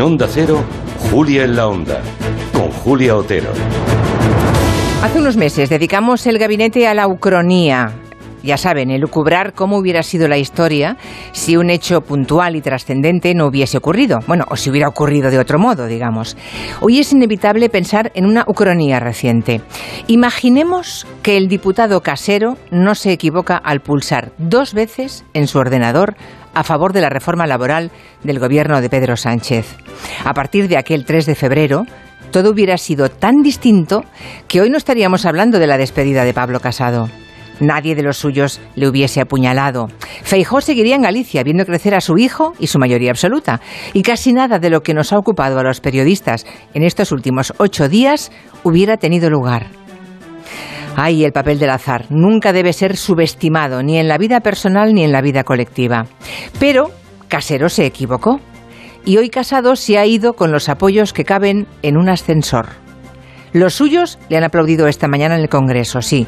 En Onda Cero, Julia en la Onda, con Julia Otero. Hace unos meses dedicamos el gabinete a la ucronía. Ya saben, elucubrar cómo hubiera sido la historia si un hecho puntual y trascendente no hubiese ocurrido. Bueno, o si hubiera ocurrido de otro modo, digamos. Hoy es inevitable pensar en una ucronía reciente. Imaginemos que el diputado casero no se equivoca al pulsar dos veces en su ordenador a favor de la reforma laboral del gobierno de Pedro Sánchez. A partir de aquel 3 de febrero, todo hubiera sido tan distinto que hoy no estaríamos hablando de la despedida de Pablo Casado nadie de los suyos le hubiese apuñalado. Feijó seguiría en Galicia viendo crecer a su hijo y su mayoría absoluta. Y casi nada de lo que nos ha ocupado a los periodistas en estos últimos ocho días hubiera tenido lugar. Ay, el papel del azar nunca debe ser subestimado, ni en la vida personal ni en la vida colectiva. Pero Casero se equivocó. Y hoy Casado se ha ido con los apoyos que caben en un ascensor. Los suyos le han aplaudido esta mañana en el Congreso, sí,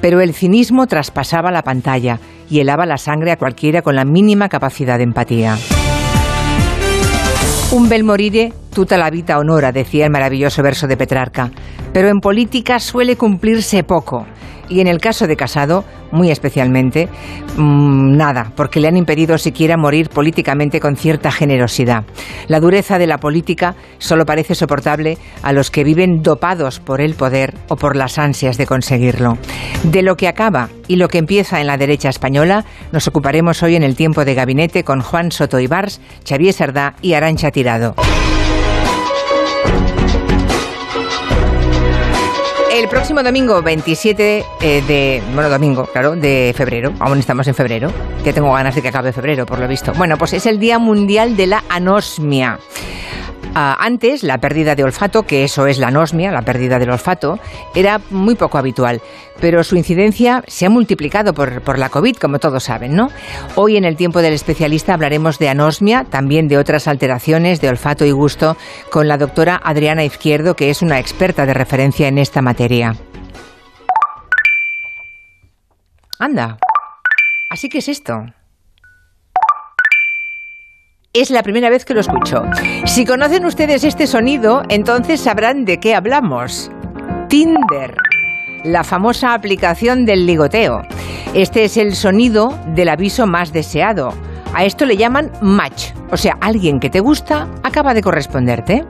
pero el cinismo traspasaba la pantalla y helaba la sangre a cualquiera con la mínima capacidad de empatía. Un bel morire, tuta la vita honora, decía el maravilloso verso de Petrarca. Pero en política suele cumplirse poco y en el caso de Casado, muy especialmente, mmm, nada, porque le han impedido siquiera morir políticamente con cierta generosidad. La dureza de la política solo parece soportable a los que viven dopados por el poder o por las ansias de conseguirlo. De lo que acaba y lo que empieza en la derecha española nos ocuparemos hoy en el tiempo de gabinete con Juan Soto Ibars, Xavier Sardá y Arancha Tirado. El próximo domingo 27 eh, de, bueno, domingo, claro, de febrero, aún estamos en febrero, que tengo ganas de que acabe febrero, por lo visto. Bueno, pues es el Día Mundial de la Anosmia. Uh, antes, la pérdida de olfato, que eso es la anosmia, la pérdida del olfato, era muy poco habitual, pero su incidencia se ha multiplicado por, por, la COVID, como todos saben, ¿no? Hoy, en el tiempo del especialista, hablaremos de anosmia, también de otras alteraciones de olfato y gusto, con la doctora Adriana Izquierdo, que es una experta de referencia en esta materia. Anda. ¿Así que es esto? Es la primera vez que lo escucho. Si conocen ustedes este sonido, entonces sabrán de qué hablamos. Tinder, la famosa aplicación del ligoteo. Este es el sonido del aviso más deseado. A esto le llaman match, o sea, alguien que te gusta acaba de corresponderte.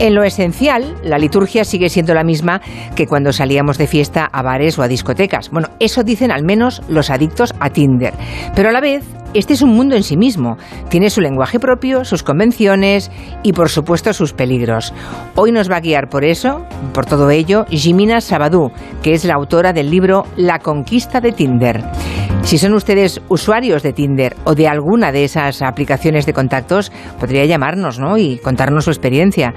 En lo esencial, la liturgia sigue siendo la misma que cuando salíamos de fiesta a bares o a discotecas. Bueno, eso dicen al menos los adictos a Tinder. Pero a la vez, este es un mundo en sí mismo. Tiene su lenguaje propio, sus convenciones y, por supuesto, sus peligros. Hoy nos va a guiar por eso, por todo ello, Jimina Sabadú, que es la autora del libro La conquista de Tinder. Si son ustedes usuarios de Tinder o de alguna de esas aplicaciones de contactos, podría llamarnos ¿no? y contarnos su experiencia.